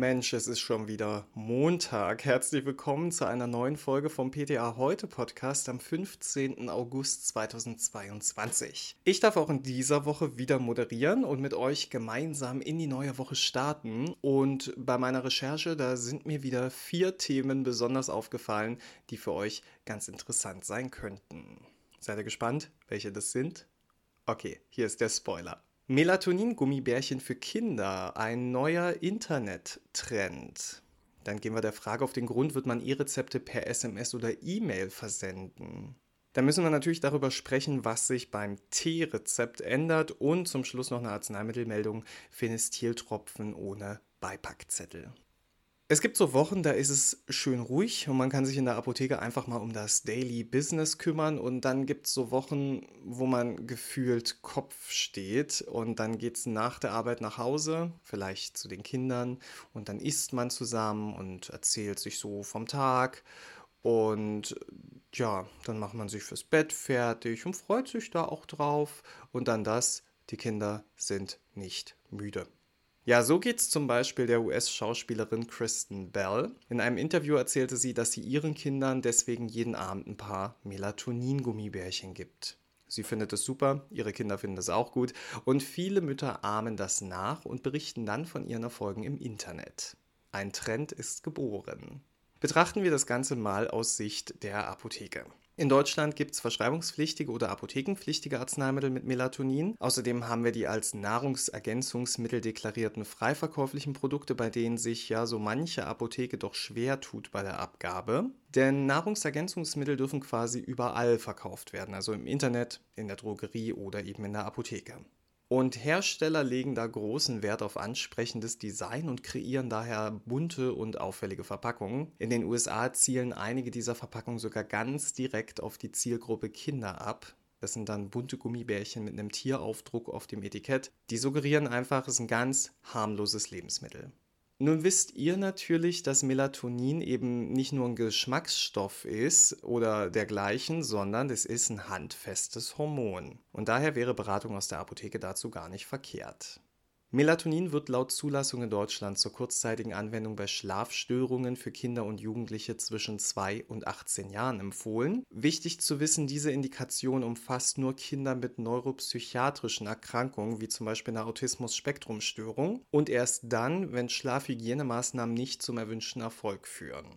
Mensch, es ist schon wieder Montag. Herzlich willkommen zu einer neuen Folge vom PTA Heute Podcast am 15. August 2022. Ich darf auch in dieser Woche wieder moderieren und mit euch gemeinsam in die neue Woche starten. Und bei meiner Recherche, da sind mir wieder vier Themen besonders aufgefallen, die für euch ganz interessant sein könnten. Seid ihr gespannt, welche das sind? Okay, hier ist der Spoiler. Melatonin-Gummibärchen für Kinder, ein neuer Internet-Trend. Dann gehen wir der Frage auf den Grund, wird man E-Rezepte per SMS oder E-Mail versenden? Dann müssen wir natürlich darüber sprechen, was sich beim T-Rezept ändert und zum Schluss noch eine Arzneimittelmeldung Phenestiltropfen ohne Beipackzettel. Es gibt so Wochen, da ist es schön ruhig und man kann sich in der Apotheke einfach mal um das Daily Business kümmern und dann gibt es so Wochen, wo man gefühlt Kopf steht und dann geht es nach der Arbeit nach Hause, vielleicht zu den Kindern und dann isst man zusammen und erzählt sich so vom Tag und ja, dann macht man sich fürs Bett fertig und freut sich da auch drauf und dann das, die Kinder sind nicht müde. Ja, so geht's zum Beispiel der US-Schauspielerin Kristen Bell. In einem Interview erzählte sie, dass sie ihren Kindern deswegen jeden Abend ein paar Melatonin-Gummibärchen gibt. Sie findet es super, ihre Kinder finden es auch gut und viele Mütter ahmen das nach und berichten dann von ihren Erfolgen im Internet. Ein Trend ist geboren. Betrachten wir das Ganze mal aus Sicht der Apotheke. In Deutschland gibt es verschreibungspflichtige oder apothekenpflichtige Arzneimittel mit Melatonin. Außerdem haben wir die als Nahrungsergänzungsmittel deklarierten freiverkäuflichen Produkte, bei denen sich ja so manche Apotheke doch schwer tut bei der Abgabe. Denn Nahrungsergänzungsmittel dürfen quasi überall verkauft werden, also im Internet, in der Drogerie oder eben in der Apotheke. Und Hersteller legen da großen Wert auf ansprechendes Design und kreieren daher bunte und auffällige Verpackungen. In den USA zielen einige dieser Verpackungen sogar ganz direkt auf die Zielgruppe Kinder ab. Das sind dann bunte Gummibärchen mit einem Tieraufdruck auf dem Etikett. Die suggerieren einfach, es ist ein ganz harmloses Lebensmittel. Nun wisst ihr natürlich, dass Melatonin eben nicht nur ein Geschmacksstoff ist oder dergleichen, sondern es ist ein handfestes Hormon. Und daher wäre Beratung aus der Apotheke dazu gar nicht verkehrt. Melatonin wird laut Zulassung in Deutschland zur kurzzeitigen Anwendung bei Schlafstörungen für Kinder und Jugendliche zwischen 2 und 18 Jahren empfohlen. Wichtig zu wissen, diese Indikation umfasst nur Kinder mit neuropsychiatrischen Erkrankungen, wie zum Beispiel einer Autismus-Spektrum-Störung, und erst dann, wenn Schlafhygienemaßnahmen nicht zum erwünschten Erfolg führen.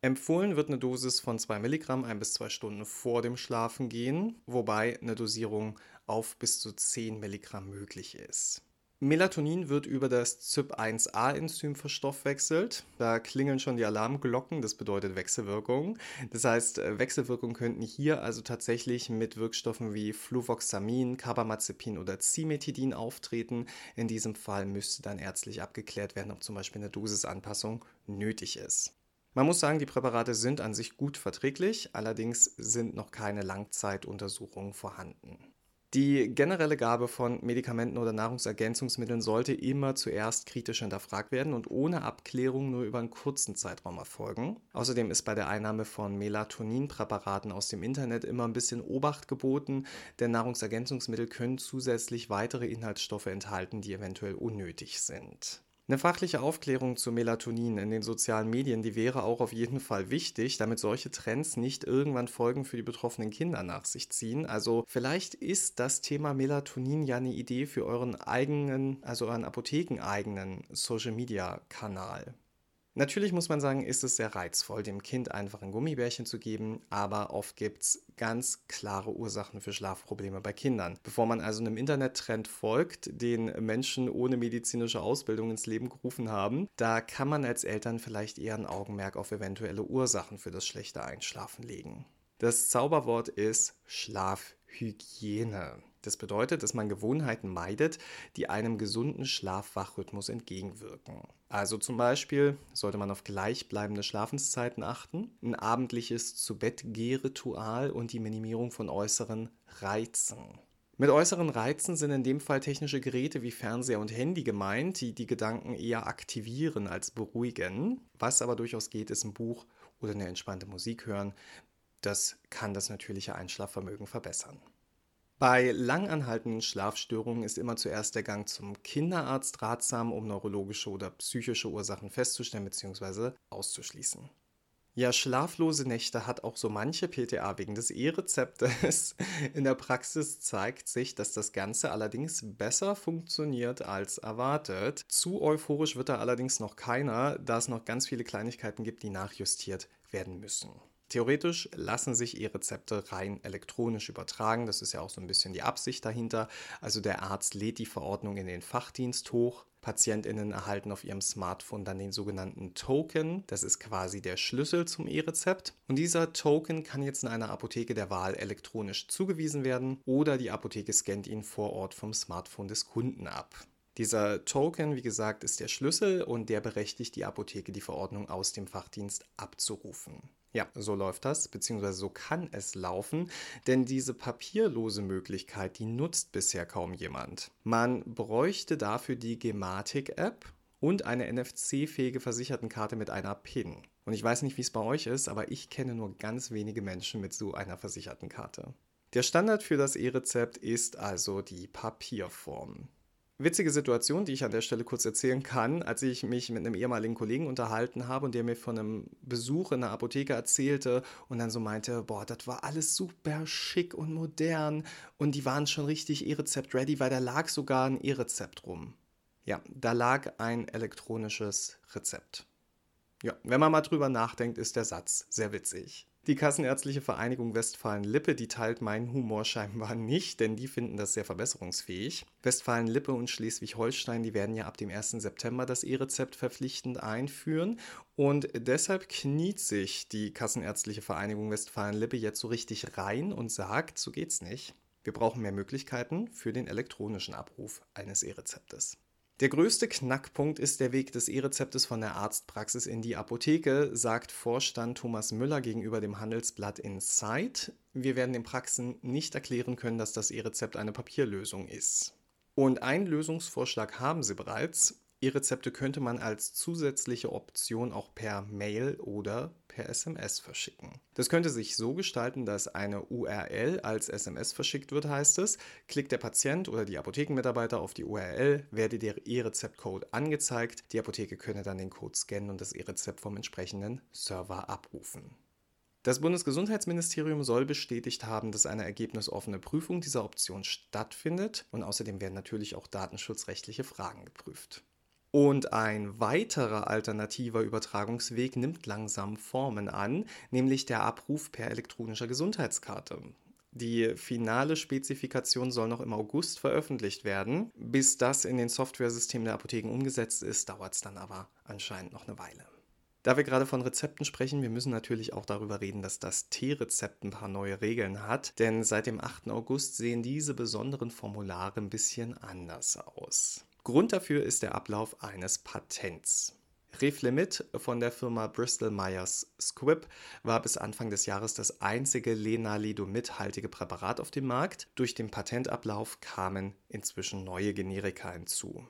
Empfohlen wird eine Dosis von 2 Milligramm ein bis zwei Stunden vor dem Schlafengehen, wobei eine Dosierung auf bis zu 10 Milligramm möglich ist. Melatonin wird über das CYP1A-Enzym verstoffwechselt. Da klingeln schon die Alarmglocken, das bedeutet Wechselwirkung. Das heißt, äh, Wechselwirkungen könnten hier also tatsächlich mit Wirkstoffen wie Fluvoxamin, Carbamazepin oder Cimetidin auftreten. In diesem Fall müsste dann ärztlich abgeklärt werden, ob zum Beispiel eine Dosisanpassung nötig ist. Man muss sagen, die Präparate sind an sich gut verträglich, allerdings sind noch keine Langzeituntersuchungen vorhanden. Die generelle Gabe von Medikamenten oder Nahrungsergänzungsmitteln sollte immer zuerst kritisch hinterfragt werden und ohne Abklärung nur über einen kurzen Zeitraum erfolgen. Außerdem ist bei der Einnahme von Melatoninpräparaten aus dem Internet immer ein bisschen Obacht geboten, denn Nahrungsergänzungsmittel können zusätzlich weitere Inhaltsstoffe enthalten, die eventuell unnötig sind. Eine fachliche Aufklärung zu Melatonin in den sozialen Medien, die wäre auch auf jeden Fall wichtig, damit solche Trends nicht irgendwann Folgen für die betroffenen Kinder nach sich ziehen. Also vielleicht ist das Thema Melatonin ja eine Idee für euren eigenen, also euren apothekeneigenen Social-Media-Kanal. Natürlich muss man sagen, ist es sehr reizvoll, dem Kind einfach ein Gummibärchen zu geben, aber oft gibt es ganz klare Ursachen für Schlafprobleme bei Kindern. Bevor man also einem Internettrend folgt, den Menschen ohne medizinische Ausbildung ins Leben gerufen haben, da kann man als Eltern vielleicht eher ein Augenmerk auf eventuelle Ursachen für das schlechte Einschlafen legen. Das Zauberwort ist Schlafhygiene. Das bedeutet, dass man Gewohnheiten meidet, die einem gesunden Schlafwachrhythmus entgegenwirken. Also zum Beispiel sollte man auf gleichbleibende Schlafenszeiten achten, ein abendliches Zu-Bett-Geh-Ritual und die Minimierung von äußeren Reizen. Mit äußeren Reizen sind in dem Fall technische Geräte wie Fernseher und Handy gemeint, die die Gedanken eher aktivieren als beruhigen. Was aber durchaus geht, ist ein Buch oder eine entspannte Musik hören. Das kann das natürliche Einschlafvermögen verbessern. Bei langanhaltenden Schlafstörungen ist immer zuerst der Gang zum Kinderarzt ratsam, um neurologische oder psychische Ursachen festzustellen bzw. auszuschließen. Ja, schlaflose Nächte hat auch so manche PTA wegen des E-Rezeptes. In der Praxis zeigt sich, dass das Ganze allerdings besser funktioniert als erwartet. Zu euphorisch wird da allerdings noch keiner, da es noch ganz viele Kleinigkeiten gibt, die nachjustiert werden müssen. Theoretisch lassen sich E-Rezepte rein elektronisch übertragen. Das ist ja auch so ein bisschen die Absicht dahinter. Also der Arzt lädt die Verordnung in den Fachdienst hoch. PatientInnen erhalten auf ihrem Smartphone dann den sogenannten Token. Das ist quasi der Schlüssel zum E-Rezept. Und dieser Token kann jetzt in einer Apotheke der Wahl elektronisch zugewiesen werden oder die Apotheke scannt ihn vor Ort vom Smartphone des Kunden ab. Dieser Token, wie gesagt, ist der Schlüssel und der berechtigt die Apotheke, die Verordnung aus dem Fachdienst abzurufen. Ja, so läuft das, beziehungsweise so kann es laufen, denn diese papierlose Möglichkeit, die nutzt bisher kaum jemand. Man bräuchte dafür die Gematik-App und eine NFC-fähige Versichertenkarte mit einer PIN. Und ich weiß nicht, wie es bei euch ist, aber ich kenne nur ganz wenige Menschen mit so einer versicherten Karte. Der Standard für das E-Rezept ist also die Papierform. Witzige Situation, die ich an der Stelle kurz erzählen kann, als ich mich mit einem ehemaligen Kollegen unterhalten habe und der mir von einem Besuch in der Apotheke erzählte und dann so meinte, boah, das war alles super schick und modern und die waren schon richtig E-Rezept-ready, weil da lag sogar ein E-Rezept rum. Ja, da lag ein elektronisches Rezept. Ja, wenn man mal drüber nachdenkt, ist der Satz sehr witzig. Die Kassenärztliche Vereinigung Westfalen-Lippe, die teilt meinen Humor scheinbar nicht, denn die finden das sehr verbesserungsfähig. Westfalen-Lippe und Schleswig-Holstein, die werden ja ab dem 1. September das E-Rezept verpflichtend einführen und deshalb kniet sich die Kassenärztliche Vereinigung Westfalen-Lippe jetzt so richtig rein und sagt, so geht's nicht. Wir brauchen mehr Möglichkeiten für den elektronischen Abruf eines E-Rezeptes. Der größte Knackpunkt ist der Weg des E-Rezeptes von der Arztpraxis in die Apotheke, sagt Vorstand Thomas Müller gegenüber dem Handelsblatt Insight. Wir werden den Praxen nicht erklären können, dass das E-Rezept eine Papierlösung ist. Und einen Lösungsvorschlag haben sie bereits. E-Rezepte könnte man als zusätzliche Option auch per Mail oder per SMS verschicken. Das könnte sich so gestalten, dass eine URL als SMS verschickt wird, heißt es. Klickt der Patient oder die Apothekenmitarbeiter auf die URL, werde der E-Rezept-Code angezeigt. Die Apotheke könne dann den Code scannen und das E-Rezept vom entsprechenden Server abrufen. Das Bundesgesundheitsministerium soll bestätigt haben, dass eine ergebnisoffene Prüfung dieser Option stattfindet und außerdem werden natürlich auch datenschutzrechtliche Fragen geprüft. Und ein weiterer alternativer Übertragungsweg nimmt langsam Formen an, nämlich der Abruf per elektronischer Gesundheitskarte. Die finale Spezifikation soll noch im August veröffentlicht werden. Bis das in den Softwaresystemen der Apotheken umgesetzt ist, dauert es dann aber anscheinend noch eine Weile. Da wir gerade von Rezepten sprechen, wir müssen natürlich auch darüber reden, dass das T-Rezept ein paar neue Regeln hat, denn seit dem 8. August sehen diese besonderen Formulare ein bisschen anders aus. Grund dafür ist der Ablauf eines Patents. Reflemid von der Firma Bristol Myers Squibb war bis Anfang des Jahres das einzige Lenalidomid-haltige Präparat auf dem Markt. Durch den Patentablauf kamen inzwischen neue Generika hinzu.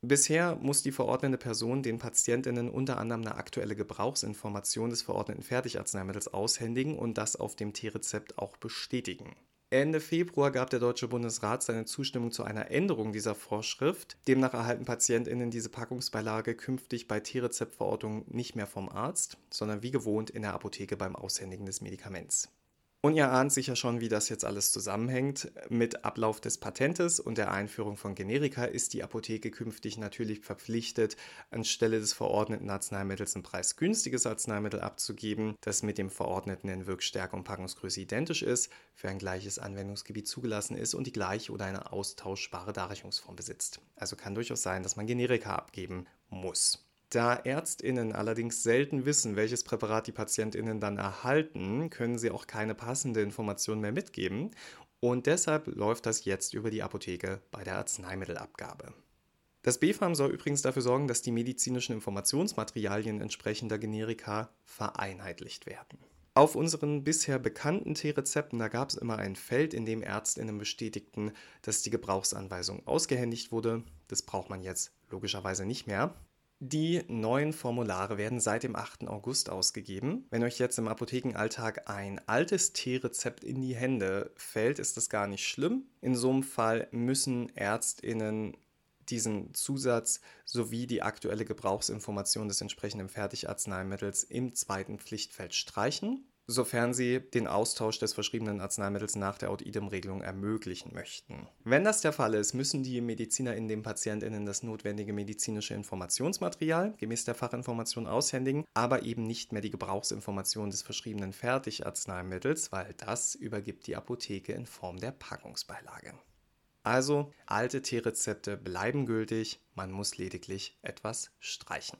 Bisher muss die verordnende Person den Patientinnen unter anderem eine aktuelle Gebrauchsinformation des verordneten Fertigarzneimittels aushändigen und das auf dem T-Rezept auch bestätigen. Ende Februar gab der Deutsche Bundesrat seine Zustimmung zu einer Änderung dieser Vorschrift. Demnach erhalten PatientInnen diese Packungsbeilage künftig bei T-Rezeptverordnungen nicht mehr vom Arzt, sondern wie gewohnt in der Apotheke beim Aushändigen des Medikaments. Und ihr ahnt sicher schon, wie das jetzt alles zusammenhängt. Mit Ablauf des Patentes und der Einführung von Generika ist die Apotheke künftig natürlich verpflichtet, anstelle des verordneten Arzneimittels ein preisgünstiges Arzneimittel abzugeben, das mit dem verordneten in Wirkstärke und Packungsgröße identisch ist, für ein gleiches Anwendungsgebiet zugelassen ist und die gleiche oder eine austauschbare Darreichungsform besitzt. Also kann durchaus sein, dass man Generika abgeben muss. Da Ärztinnen allerdings selten wissen, welches Präparat die Patientinnen dann erhalten, können sie auch keine passende Information mehr mitgeben und deshalb läuft das jetzt über die Apotheke bei der Arzneimittelabgabe. Das BfArM soll übrigens dafür sorgen, dass die medizinischen Informationsmaterialien entsprechender Generika vereinheitlicht werden. Auf unseren bisher bekannten T-Rezepten, da gab es immer ein Feld, in dem Ärztinnen bestätigten, dass die Gebrauchsanweisung ausgehändigt wurde. Das braucht man jetzt logischerweise nicht mehr. Die neuen Formulare werden seit dem 8. August ausgegeben. Wenn euch jetzt im Apothekenalltag ein altes T-Rezept in die Hände fällt, ist das gar nicht schlimm. In so einem Fall müssen Ärztinnen diesen Zusatz sowie die aktuelle Gebrauchsinformation des entsprechenden Fertigarzneimittels im zweiten Pflichtfeld streichen sofern sie den Austausch des verschriebenen Arzneimittels nach der Out-Idem-Regelung ermöglichen möchten. Wenn das der Fall ist, müssen die Mediziner in den PatientInnen das notwendige medizinische Informationsmaterial gemäß der Fachinformation aushändigen, aber eben nicht mehr die Gebrauchsinformation des verschriebenen Fertigarzneimittels, weil das übergibt die Apotheke in Form der Packungsbeilage. Also, alte T-Rezepte bleiben gültig, man muss lediglich etwas streichen.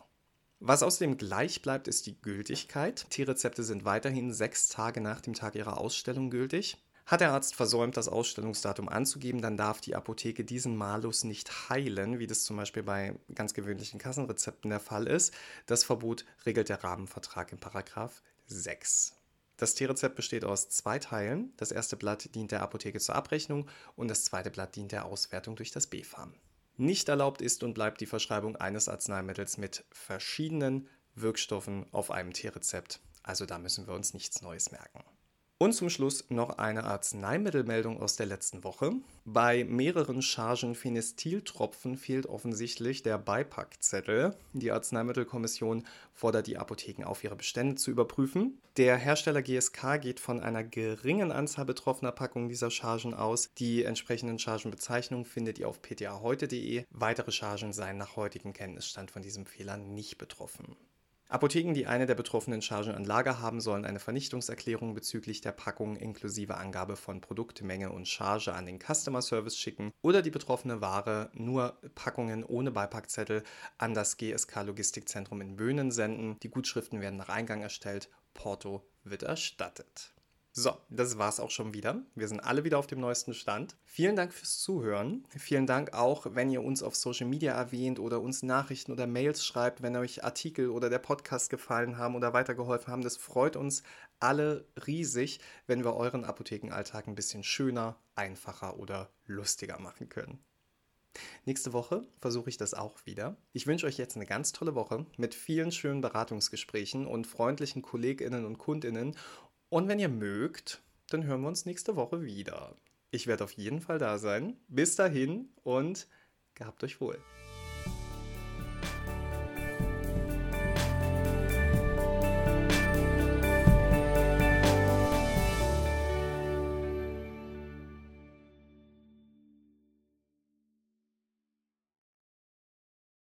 Was außerdem gleich bleibt, ist die Gültigkeit. T-Rezepte sind weiterhin sechs Tage nach dem Tag ihrer Ausstellung gültig. Hat der Arzt versäumt, das Ausstellungsdatum anzugeben, dann darf die Apotheke diesen Malus nicht heilen, wie das zum Beispiel bei ganz gewöhnlichen Kassenrezepten der Fall ist. Das Verbot regelt der Rahmenvertrag in Paragraph 6. Das T-Rezept besteht aus zwei Teilen. Das erste Blatt dient der Apotheke zur Abrechnung und das zweite Blatt dient der Auswertung durch das BfArM. Nicht erlaubt ist und bleibt die Verschreibung eines Arzneimittels mit verschiedenen Wirkstoffen auf einem T-Rezept. Also da müssen wir uns nichts Neues merken. Und zum Schluss noch eine Arzneimittelmeldung aus der letzten Woche. Bei mehreren Chargen Phenestiltropfen fehlt offensichtlich der Beipackzettel. Die Arzneimittelkommission fordert die Apotheken auf, ihre Bestände zu überprüfen. Der Hersteller GSK geht von einer geringen Anzahl betroffener Packungen dieser Chargen aus. Die entsprechenden Chargenbezeichnungen findet ihr auf ptaheute.de. Weitere Chargen seien nach heutigem Kenntnisstand von diesem Fehler nicht betroffen. Apotheken, die eine der betroffenen Chargen an Lager haben, sollen eine Vernichtungserklärung bezüglich der Packung inklusive Angabe von Produktmenge und Charge an den Customer Service schicken oder die betroffene Ware nur Packungen ohne Beipackzettel an das GSK Logistikzentrum in Böhnen senden. Die Gutschriften werden nach Eingang erstellt. Porto wird erstattet. So, das war's auch schon wieder. Wir sind alle wieder auf dem neuesten Stand. Vielen Dank fürs Zuhören. Vielen Dank auch, wenn ihr uns auf Social Media erwähnt oder uns Nachrichten oder Mails schreibt, wenn euch Artikel oder der Podcast gefallen haben oder weitergeholfen haben. Das freut uns alle riesig, wenn wir euren Apothekenalltag ein bisschen schöner, einfacher oder lustiger machen können. Nächste Woche versuche ich das auch wieder. Ich wünsche euch jetzt eine ganz tolle Woche mit vielen schönen Beratungsgesprächen und freundlichen Kolleginnen und Kundinnen und wenn ihr mögt, dann hören wir uns nächste Woche wieder. Ich werde auf jeden Fall da sein. Bis dahin und gehabt euch wohl.